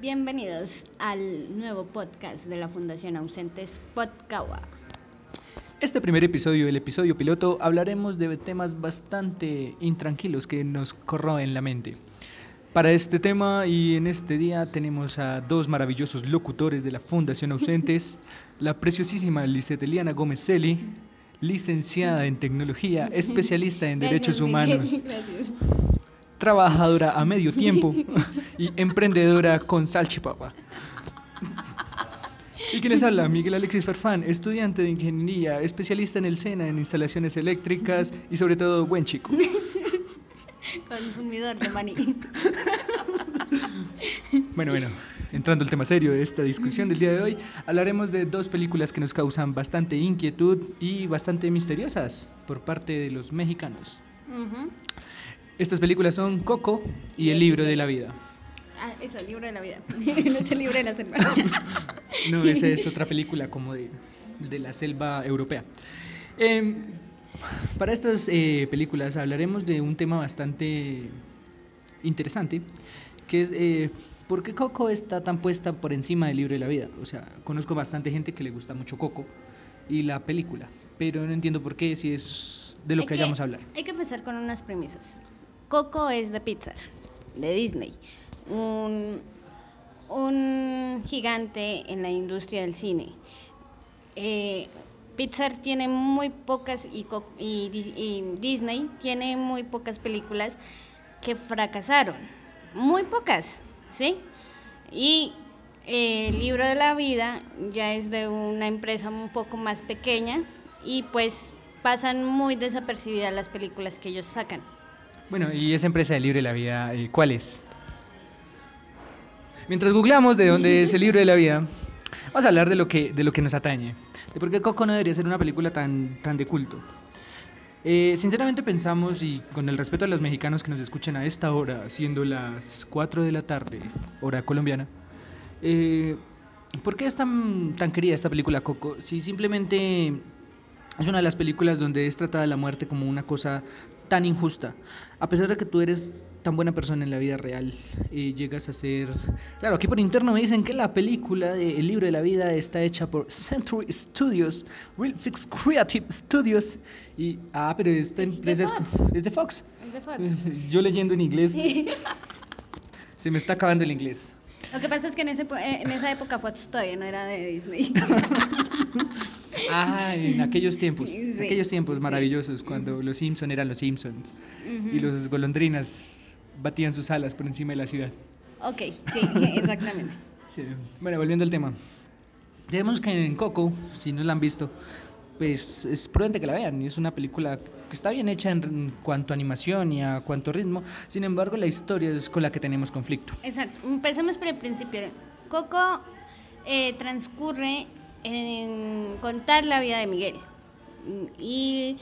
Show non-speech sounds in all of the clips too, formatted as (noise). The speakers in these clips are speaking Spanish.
Bienvenidos al nuevo podcast de la Fundación Ausentes Podcawa. Este primer episodio, el episodio piloto, hablaremos de temas bastante intranquilos que nos corroen la mente. Para este tema y en este día tenemos a dos maravillosos locutores de la Fundación Ausentes, (laughs) la preciosísima Lisette Eliana Gómez Celi, licenciada en tecnología, especialista en derechos humanos, trabajadora a medio tiempo (laughs) y emprendedora con salchipapa. (laughs) ¿Y quién les habla? Miguel Alexis Farfán, estudiante de ingeniería, especialista en el SENA, en instalaciones eléctricas y sobre todo buen chico. (laughs) Consumidor de maní. (laughs) Bueno, bueno, entrando al tema serio de esta discusión del día de hoy, hablaremos de dos películas que nos causan bastante inquietud y bastante misteriosas por parte de los mexicanos. Estas películas son Coco y El libro de la vida. Ah, eso, el libro de la vida. (laughs) no es el libro de la selva. (laughs) No, esa es otra película como de, de la selva europea. Em, para estas eh, películas hablaremos de un tema bastante interesante, que es eh, por qué Coco está tan puesta por encima del libro de la vida. O sea, conozco bastante gente que le gusta mucho Coco y la película, pero no entiendo por qué, si es de lo Hay que vayamos a hablar. Hay que empezar con unas premisas. Coco es de Pixar, de Disney. Un, un gigante en la industria del cine. Eh, Pixar tiene muy pocas y, y y Disney tiene muy pocas películas que fracasaron. Muy pocas, ¿sí? Y eh, el libro de la vida ya es de una empresa un poco más pequeña y pues pasan muy desapercibidas las películas que ellos sacan. Bueno, y esa empresa del libro de la vida, eh, ¿cuál es? Mientras googleamos de dónde es el libro de la vida, vamos a hablar de lo que, de lo que nos atañe. De por qué Coco no debería ser una película tan, tan de culto. Eh, sinceramente pensamos, y con el respeto a los mexicanos que nos escuchan a esta hora, siendo las 4 de la tarde, hora colombiana, eh, ¿por qué es tan, tan querida esta película Coco? Si simplemente es una de las películas donde es tratada la muerte como una cosa tan injusta. A pesar de que tú eres tan buena persona en la vida real, y llegas a ser... Claro, aquí por interno me dicen que la película de El libro de la vida está hecha por Century Studios, Real Fix Creative Studios. Y, ah, pero esta empresa es, es de Fox. Es de Fox. (laughs) Yo leyendo en inglés. (laughs) Se me está acabando el inglés. Lo que pasa es que en, ese, eh, en esa época Fox todavía no era de Disney. (laughs) Ah, en aquellos tiempos, Sí, aquellos tiempos sí. maravillosos, cuando los Simpson eran los Simpsons y los golondrinas batían sus alas por encima de la ciudad. ok, sí, exactamente. (laughs) Sí. Bueno, volviendo al tema. Tenemos que en Coco, si no la han visto, pues es prudente que la vean. Es una película que está bien hecha en, cuanto a animación y a cuanto ritmo. Sin embargo, la historia es con la que tenemos conflicto. Exacto. Empecemos por el principio. Coco eh, transcurre en contar la vida de Miguel. Y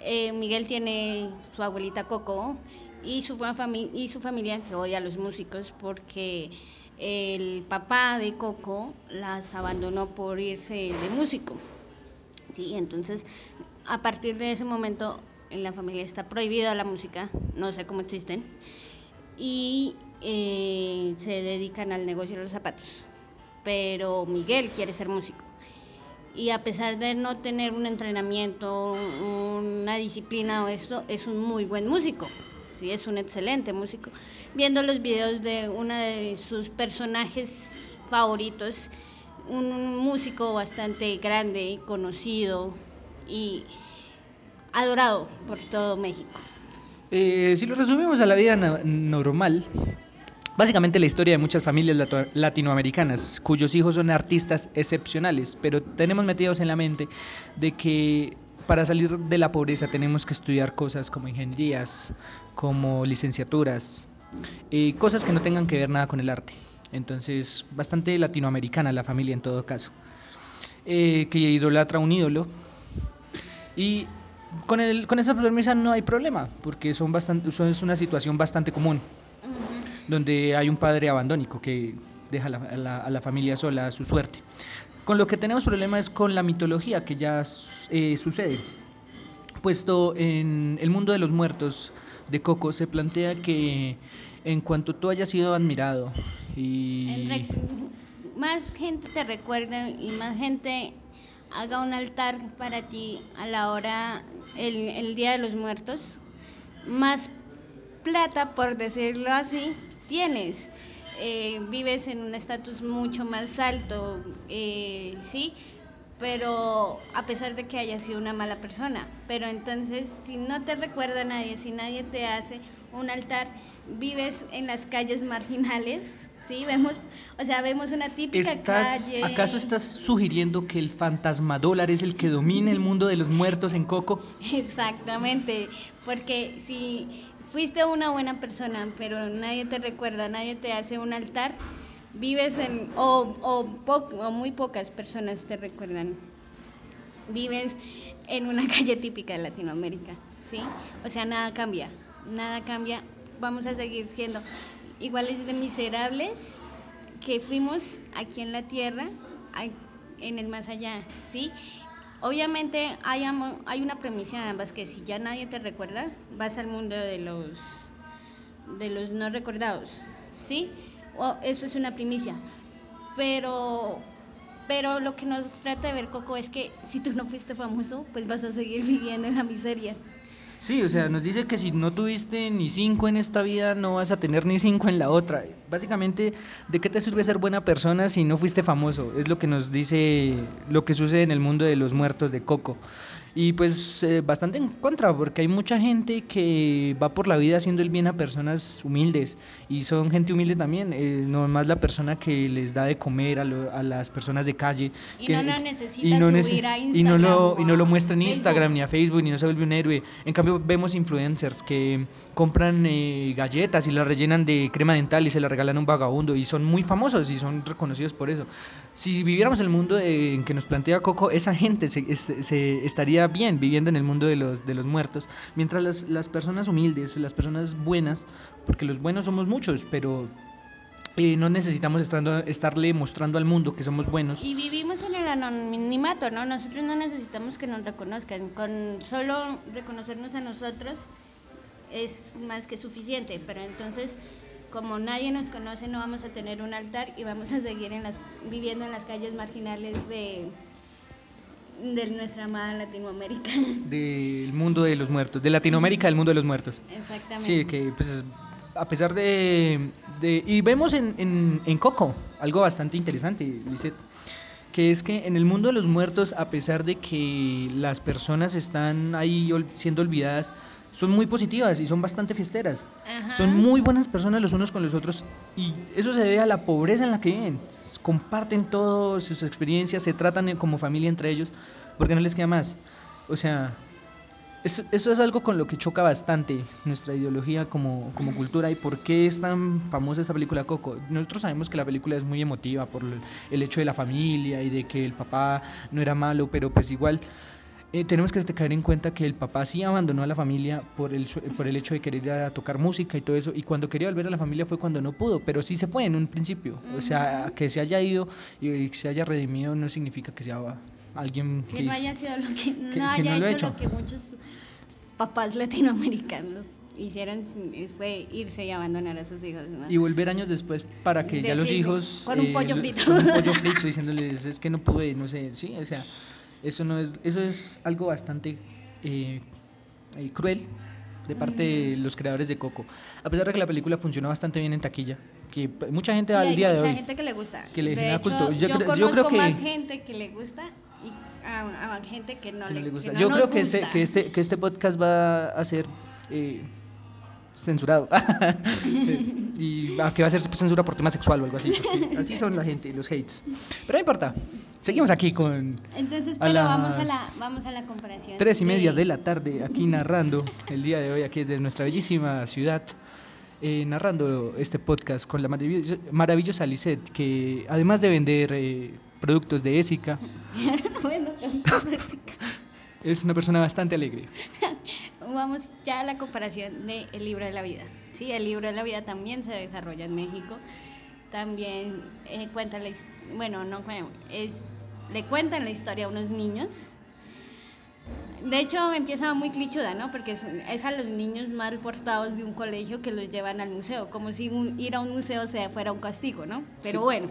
eh, Miguel tiene su abuelita Coco y su, y su familia que odia a los músicos porque el papá de Coco las abandonó por irse de músico. Sí, entonces a partir de ese momento en la familia está prohibida la música, no sé cómo existen, y eh, se dedican al negocio de los zapatos. Pero Miguel quiere ser músico. Y a pesar de no tener un entrenamiento, una disciplina o esto, es un muy buen músico. Sí, es un excelente músico. Viendo los videos de uno de sus personajes favoritos, un músico bastante grande, conocido y adorado por todo México. Eh, si lo resumimos a la vida normal, básicamente la historia de muchas familias latinoamericanas cuyos hijos son artistas excepcionales, pero tenemos metidos en la mente de que para salir de la pobreza tenemos que estudiar cosas como ingenierías, como licenciaturas, eh, cosas que no tengan que ver nada con el arte. Entonces, bastante latinoamericana la familia en todo caso. Eh, que idolatra un ídolo y con, el, con esa premisa no hay problema, porque son bastante, son- es una situación bastante común, donde hay un padre abandónico que deja a la, a la- a la familia sola a su suerte. Con lo que tenemos problema es con la mitología que ya eh, sucede, puesto en el mundo de los muertos de Coco se plantea que en cuanto tú hayas sido admirado Y más gente te recuerda y más gente haga un altar para ti a la hora, el, el Día de los Muertos, más plata, por decirlo así, tienes. Eh, vives en un estatus mucho más alto, eh, ¿sí? Pero a pesar de que hayas sido una mala persona. Pero entonces, si no te recuerda nadie, si nadie te hace un altar, vives en las calles marginales, ¿sí? Vemos, o sea, vemos una típica ¿Estás, calle. ¿Acaso estás sugiriendo que el fantasmadólar es el que domina el mundo de los muertos en Coco? (laughs) Exactamente, porque si fuiste una buena persona, pero nadie te recuerda, nadie te hace un altar, vives en, o, o, muy pocas personas te recuerdan, vives en una (laughs) calle típica de Latinoamérica, ¿sí? O sea, nada cambia, nada cambia, vamos a seguir siendo iguales de miserables que fuimos aquí en la tierra, en el más allá, ¿sí? Obviamente hay, hay una premisa de ambas que si ya nadie te recuerda, vas al mundo de los de los no recordados, ¿sí? O eso es una primicia. Pero pero lo que nos trata de ver Coco es que si tú no fuiste famoso, pues vas a seguir (laughs) viviendo en la miseria. Sí, o sea, nos dice que si no tuviste ni cinco en esta vida, no vas a tener ni cinco en la otra. Básicamente, ¿de qué te sirve ser buena persona si no fuiste famoso? Es lo que nos dice lo que sucede en el mundo de los muertos de Coco. Y pues eh, bastante en contra, porque hay mucha gente que va por la vida haciendo el bien a personas humildes. Y son gente humilde también, eh, no más la persona que les da de comer a, lo- a las personas de calle. Y que- no lo necesita y no subir a y no lo, Instagram y no lo muestra en. Instagram ni a Facebook ni no se vuelve un héroe. En cambio vemos influencers que compran eh, galletas y las rellenan de crema dental y se las regalan a un vagabundo y son muy famosos y son reconocidos por eso. Si viviéramos el mundo eh, en que nos plantea Coco, esa gente se, se estaría bien viviendo en el mundo de los, de los muertos, mientras las, las personas humildes, las personas buenas, porque los buenos somos muchos, pero eh, no necesitamos estando- estarle mostrando al mundo que somos buenos. Y vivimos en el anonimato, ¿no? Nosotros no necesitamos que nos reconozcan. Con solo reconocernos a nosotros es más que suficiente. Pero entonces, como nadie nos conoce, no vamos a tener un altar y vamos a seguir en las, viviendo en las calles marginales de, de nuestra amada Latinoamérica. (laughs) del mundo de los muertos, de Latinoamérica del mundo de los muertos. Exactamente. Sí, que pues a pesar de... de- y vemos en, en, en Coco algo bastante interesante, Lisette, que es que en el mundo de los muertos, a pesar de que las personas están ahí siendo olvidadas, son muy positivas y son bastante fiesteras. Ajá. Son muy buenas personas los unos con los otros y eso se debe a la pobreza en la que viven. Comparten todas sus experiencias, se tratan como familia entre ellos, porque no les queda más. O sea, eso, eso es algo con lo que choca bastante nuestra ideología como, como cultura y por qué es tan famosa esta película Coco. Nosotros sabemos que la película es muy emotiva por el hecho de la familia y de que el papá no era malo, pero pues igual eh, tenemos que caer en cuenta que el papá sí abandonó a la familia por el, por el hecho de querer ir a tocar música y todo eso, y cuando quería volver a la familia fue cuando no pudo, pero sí se fue en un principio. O sea, que se haya ido y que se haya redimido no significa que sea alguien Que no haya sido lo que, no que haya lo hecho, lo que muchos papás latinoamericanos hicieron fue irse y abandonar a sus hijos. ¿no? Y volver años después para que ya los hijos... con un eh, pollo frito. Con un pollo (laughs) frito diciéndoles, es que no pude, no sé, sí, o sea, eso no es, eso es algo bastante eh, eh, cruel de parte de los creadores de Coco. A pesar de que la película funcionó bastante bien en taquilla, que mucha gente al día de mucha hoy... gente que le gusta. que le genera culto. Yo Yo, creo- yo creo que- más gente que le gusta y a, a gente que no que le, le gusta. que no Yo creo que este, que, este, que este podcast va a ser eh, censurado. (laughs) y a que va a ser censura por tema sexual o algo así. (laughs) así son la gente, los hates. Pero no importa. Seguimos aquí con Entonces, a pero vamos a la vamos a la comparación. tres y media de la tarde, aquí narrando el día de hoy, aquí desde nuestra bellísima ciudad. eh, narrando este podcast con la maravillosa, maravillosa Lisette, que además de vender eh, productos de Ésica, (laughs) bueno, es una persona bastante alegre. (laughs) vamos ya a la comparación de El libro de la vida. Sí, el libro de la vida también se desarrolla en México. También eh, cuenta la bueno, no es le cuentan la historia a unos niños De hecho, empieza muy clichuda, ¿no? Porque es, es a los niños mal portados de un colegio que los llevan al museo, como si un- ir a un museo sea, fuera un castigo, ¿no? Pero Sí. bueno,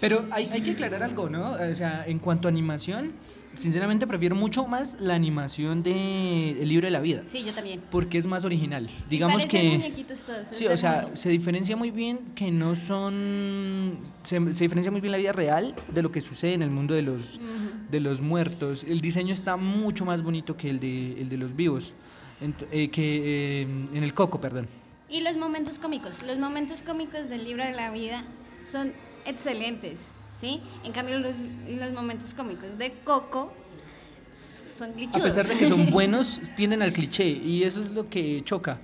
Pero hay, hay que aclarar algo, ¿no? O sea, en cuanto a animación, sinceramente prefiero mucho más la animación de El libro de la vida. sí, yo también. Porque es más original. Digamos que... todos, Sí, o sea, se diferencia muy bien que no son... Se, se diferencia muy bien la vida real de lo que sucede en el mundo de los, de los muertos. El diseño está mucho más bonito que el de, el de los vivos. Eh, que eh, en el coco, perdón. Y los momentos cómicos. Los momentos cómicos del libro de la vida son excelentes, ¿sí? En cambio, los, los momentos cómicos de Coco son A clichudos. pesar de que son (laughs) buenos, tienden al cliché y eso es lo que choca.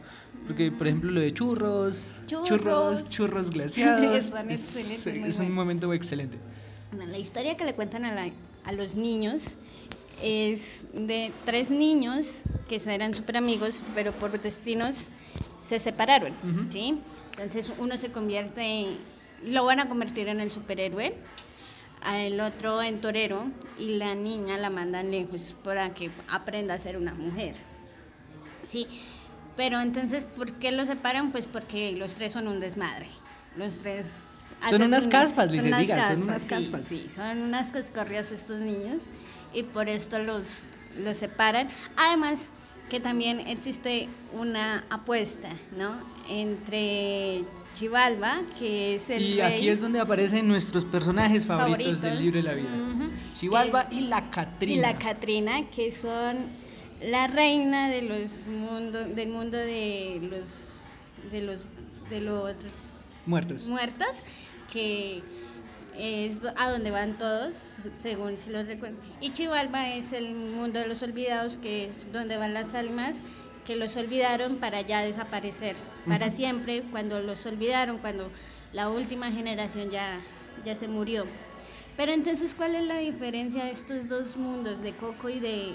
Porque, por ejemplo, lo de churros, Churros. churros, churros glaciados. (laughs) Es, es un momento excelente. Bueno, la historia que le cuentan a, la- a los niños es de tres niños que eran súper amigos, pero por destinos se separaron, ¿sí? Entonces uno se convierte, lo van a convertir en el superhéroe, el otro en torero y la niña la mandan lejos para que aprenda a ser una mujer, ¿sí? Pero entonces, ¿por qué los separan? Pues porque los tres son un desmadre. Los tres... Son unas un- caspas, son Lice, unas diga, son caspas, unas caspas. Sí, son unas coscorrias estos niños y por esto los, los separan. Además, que también existe una apuesta, ¿no? Entre Chivalba, que es el Y rey aquí es donde aparecen nuestros personajes favoritos, del libro de la vida. Ujú. Chivalba Que- y la Catrina. y la Catrina, que son la reina de los mundo, del mundo de los de los de los Muertos. muertos, que es a donde van todos, según si los recuerdo. Y Chivalba es el mundo de los olvidados, que es donde van las almas que los olvidaron para ya desaparecer para siempre, cuando los olvidaron, cuando la última generación ya, ya se murió. Pero entonces, ¿cuál es la diferencia de estos dos mundos, de Coco y de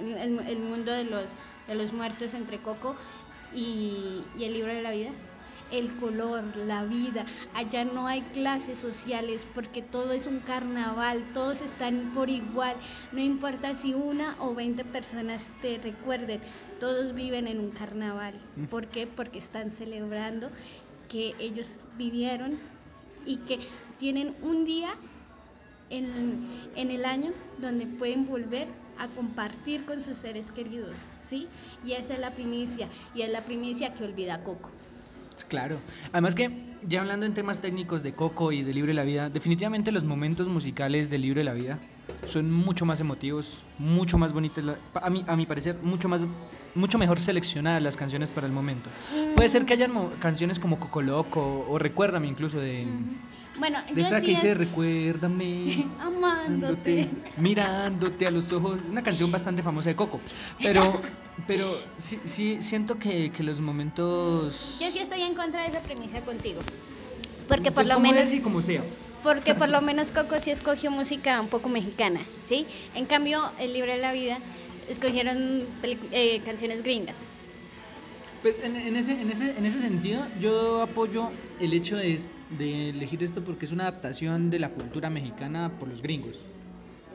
el, el mundo de los, de los muertos entre Coco y, y el libro de la vida? El color, la vida. Allá no hay clases sociales porque todo es un carnaval, todos están por igual. No importa si una o 20 personas te recuerden, todos viven en un carnaval. ¿Por qué? Porque están celebrando que ellos vivieron y que tienen un día en, en el año donde pueden volver a compartir con sus seres queridos, ¿sí? Y esa es la primicia, y es la primicia que olvida Coco. Claro. Además que, ya hablando en temas técnicos de Coco y de Libro de la Vida, definitivamente los momentos musicales de la Vida son mucho más emotivos, mucho más bonitos, a mi, a mi parecer, mucho más mucho mejor seleccionadas las canciones para el momento. Puede ser que hayan canciones como Coco Loco o Recuérdame incluso de, Bueno, de esa sí que dice Recuérdame. (laughs) amándote. mirándote a los ojos, una canción bastante famosa de Coco, pero, (laughs) pero sí, sí siento que, que los momentos... Yo sí estoy en contra de esa premisa contigo. Porque por pues lo como menos es y como sea. porque por (laughs) lo menos Coco sí escogió música un poco mexicana, ¿sí? En cambio, el libro de la vida escogieron eh, canciones gringas. Pues en, en ese, en, ese, en ese sentido, yo apoyo el hecho de, de elegir esto porque es una adaptación de la cultura mexicana por los gringos.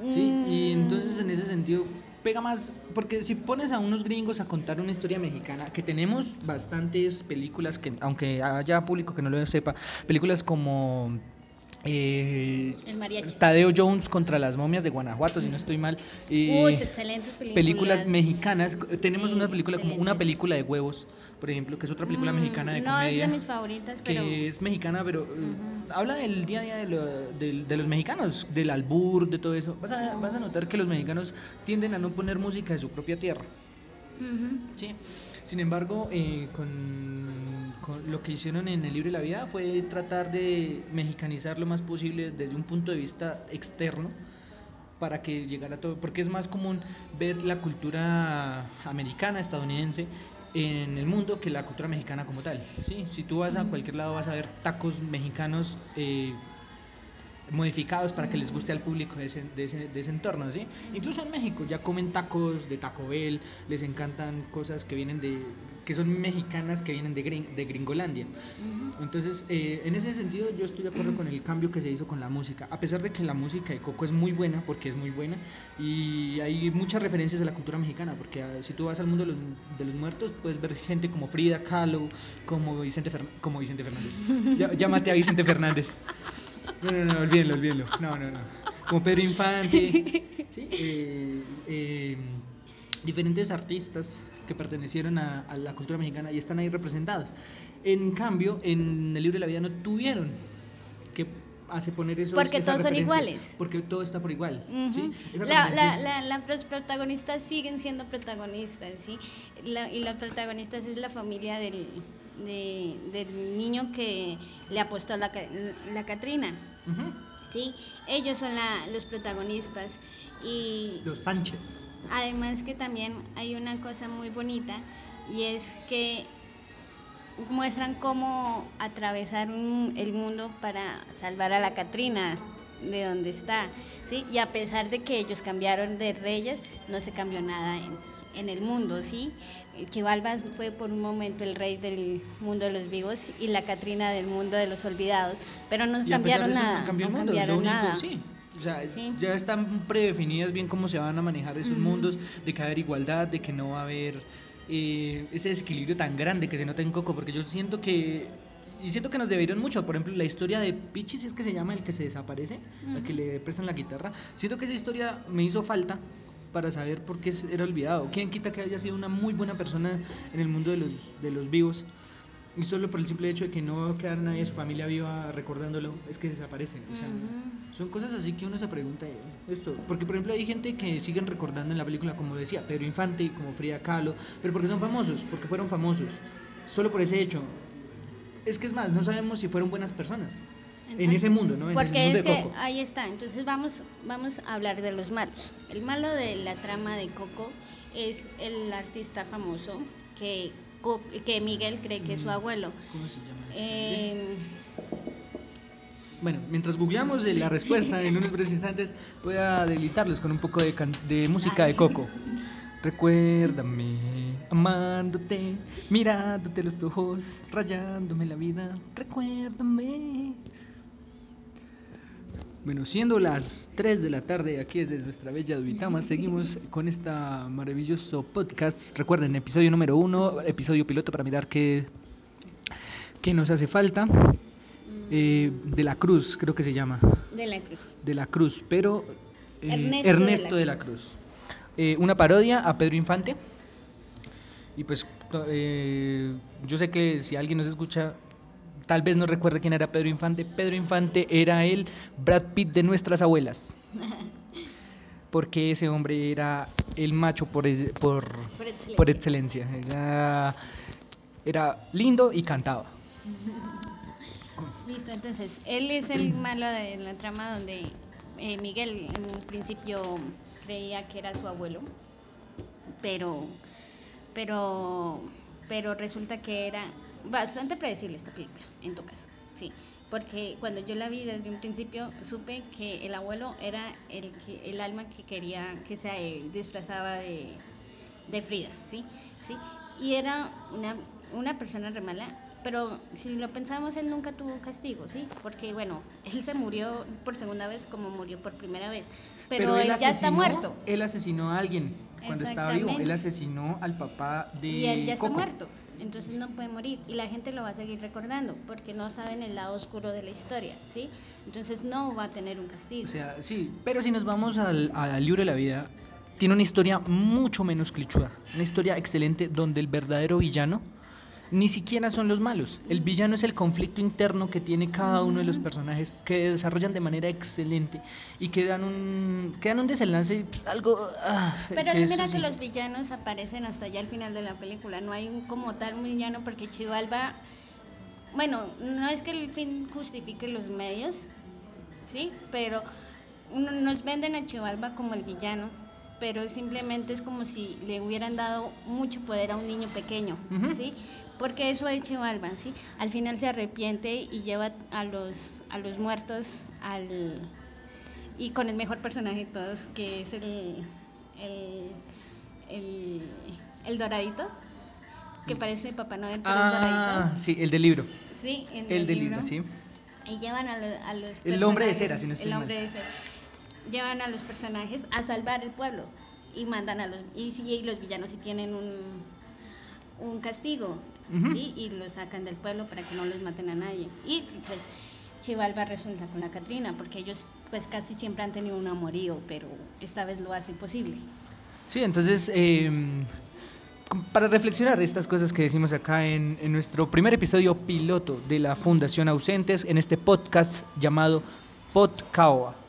¿sí? Y entonces en ese sentido pega más, porque si pones a unos gringos a contar una historia mexicana, que tenemos bastantes películas, que aunque haya público que no lo sepa, películas como... eh, El. Tadeo Jones contra las momias de Guanajuato, si no estoy mal. eh, Uy, excelentes películas. películas mexicanas. Tenemos Sí, una película como una excelentes. película de huevos, por ejemplo, que es otra película Mm, mexicana de no comedia. es de mis favoritas, pero que es mexicana, pero eh, habla del día a día de, lo- del- de los mexicanos, del albur, de todo eso. Vas a, vas a notar que los mexicanos tienden a no poner música de su propia tierra. Ujú. Sí. Sin embargo, eh, con, lo que hicieron en el libro de la vida fue tratar de mexicanizar lo más posible desde un punto de vista externo para que llegara todo, porque es más común ver la cultura americana, estadounidense en el mundo que la cultura mexicana como tal. ¿sí? Si tú vas a cualquier lado vas a ver tacos mexicanos eh, modificados para que les guste al público de ese, de ese, de ese entorno, ¿sí? Incluso en México ya comen tacos de Taco Bell, les encantan cosas que vienen de que son mexicanas que vienen de, de Gringolandia. Entonces, eh, en ese sentido, yo estoy de acuerdo con el cambio que se hizo con la música, a pesar de que la música de Coco es muy buena, porque es muy buena, y hay muchas referencias a la cultura mexicana, porque ah, si tú vas al mundo de los, de los, muertos, puedes ver gente como Frida Kahlo, como Vicente, como Vicente Fernández. (laughs) Llámate a Vicente Fernández. No, no, no, olvídenlo, olvídenlo. No, no, no. Como Pedro Infante. ¿sí? Eh, eh, diferentes artistas que pertenecieron a, la cultura mexicana y están ahí representados. En cambio, en el libro de la vida no tuvieron que hace poner eso porque todos son iguales porque todo está por igual ¿sí? la, la, la, los protagonistas siguen siendo protagonistas ¿sí? y los protagonistas es la familia del, del niño que le apostó la, la Catrina ¿sí? ellos son los protagonistas y los Sánchez Además que también hay una cosa muy bonita y es que muestran cómo atravesar el mundo para salvar a la Catrina de donde está, ¿sí? Y a pesar de que ellos cambiaron de reyes, no se cambió nada en, en el mundo, ¿sí? Chivalba fue por un momento el rey del mundo de los vivos y la Catrina del mundo de los olvidados, pero no cambiaron nada. No, cambiaron nada. Sí. O sea, ya están predefinidas bien cómo se van a manejar esos mundos, de que va a haber igualdad, de que no va a haber eh, ese desequilibrio tan grande que se nota en Coco, porque yo siento que y siento que nos debieron mucho. Por ejemplo, la historia de Pichi, si es que se llama el que se desaparece, al que le prestan la guitarra. Siento que esa historia me hizo falta para saber por qué era olvidado. ¿Quién quita que haya sido una muy buena persona en el mundo de los, de los vivos? Y solo por el simple hecho de que no quedar nadie de su familia viva recordándolo, es que desaparecen. O sea, son cosas así que uno se pregunta esto. Porque, por ejemplo, hay gente que siguen recordando en la película, como decía, Pedro Infante, como Frida Kahlo, pero porque son famosos, porque fueron famosos. Solo por ese hecho. Es que es más, no sabemos si fueron buenas personas. En ese mundo, ¿no? En porque es que ahí está. Entonces vamos, vamos a hablar de los malos. El malo de la trama de Coco es el artista famoso que que Miguel cree que es su mm. abuelo. ¿Cómo se llama? Eh, bueno, mientras googleamos la respuesta en unos breves instantes, voy a deleitarles con un poco de, de música de Coco. Recuérdame, amándote, mirándote los ojos, rayándome la vida. Recuérdame. Bueno, siendo las 3 de la tarde aquí desde nuestra bella Duitama, seguimos con esta maravilloso podcast. Recuerden, episodio número 1, episodio piloto para mirar qué, qué nos hace falta. Eh, de la Cruz, creo que se llama. De la Cruz. De la Cruz, pero eh, Ernesto, de la, Cruz. Eh, una parodia a Pedro Infante. Y pues yo sé que si alguien nos escucha tal vez no recuerde quién era Pedro Infante. Pedro Infante era el Brad Pitt de nuestras abuelas. (laughs) Porque ese hombre era el macho por, por, por excelencia. Era, lindo y cantaba. (laughs) Listo, entonces, él es el malo de la trama donde eh, Miguel en un principio creía que era su abuelo, pero, pero, pero resulta que era bastante predecible esta película, en tu caso, sí. Porque cuando yo la vi desde un principio, supe que el abuelo era el, el alma que quería, que se disfrazaba de, de Frida, ¿sí? ¿sí? Y era una, una persona re mala, pero si lo pensamos, él nunca tuvo castigo, ¿sí? Porque, bueno, (laughs) él se murió por segunda vez como murió por primera vez, pero, él, ya está muerto. Él asesinó a alguien cuando estaba vivo, él asesinó al papá de Y él ya está muerto entonces no puede morir y la gente lo va a seguir recordando porque no saben el lado oscuro de la historia, ¿sí? Entonces no va a tener un castigo. O sea, sí, pero si nos vamos al, al libro de la vida, tiene una historia mucho menos clichuda, una historia excelente donde el verdadero villano ni siquiera son los malos. El villano es el conflicto interno que tiene cada uno de los personajes que desarrollan de manera excelente y que dan un, que dan un desenlace pues, algo... Ah, Pero mira que los villanos aparecen hasta ya al final de la película. No hay como tal un villano porque Chivalba... Bueno, no es que el fin justifique los medios, ¿sí? Pero nos venden a Chivalba como el villano pero simplemente es como si le hubieran dado mucho poder a un niño pequeño, ¿sí? Porque eso es Chivalba, ¿sí? Al final se arrepiente y lleva a los, a los muertos al... Y con el mejor personaje de todos, que es el... el, el, el doradito, que parece Papá Noel, pero es Ah, doradito. sí, el del libro. Sí, El del libro, sí. Y llevan a, lo- a los El hombre de cera, si no estoy El mal. hombre de cera. Llevan a los personajes a salvar el pueblo y mandan a los y sí, y los villanos sí tienen un un castigo, ¿sí? Y los sacan del pueblo para que no los maten a nadie. Y pues Chivalba resulta con la Catrina porque ellos pues casi siempre han tenido un amorío, pero esta vez lo hacen posible. Sí, entonces, eh, para reflexionar estas cosas que decimos acá en, en nuestro primer episodio piloto de la Fundación Ausentes, en este podcast llamado Podcaoa.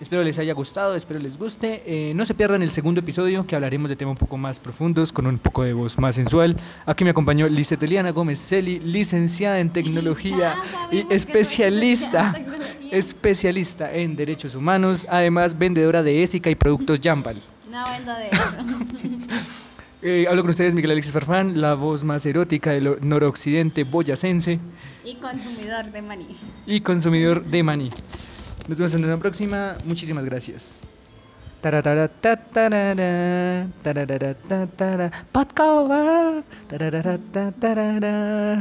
Espero les haya gustado, espero les guste. Eh, no se pierdan el segundo episodio que hablaremos de temas un poco más profundos, con un poco de voz más sensual. Aquí me acompañó Lizeth Eliana Gómez Celi, licenciada en tecnología y especialista, tecnología. especialista en derechos humanos, además vendedora de Ésica y productos Jambal. No vendo de eso. (laughs) Eh, hablo con ustedes, Miguel Alexis Farfán, la voz más erótica del noroccidente boyacense y consumidor de maní. y consumidor de maní. Nos vemos en una próxima. Muchísimas gracias.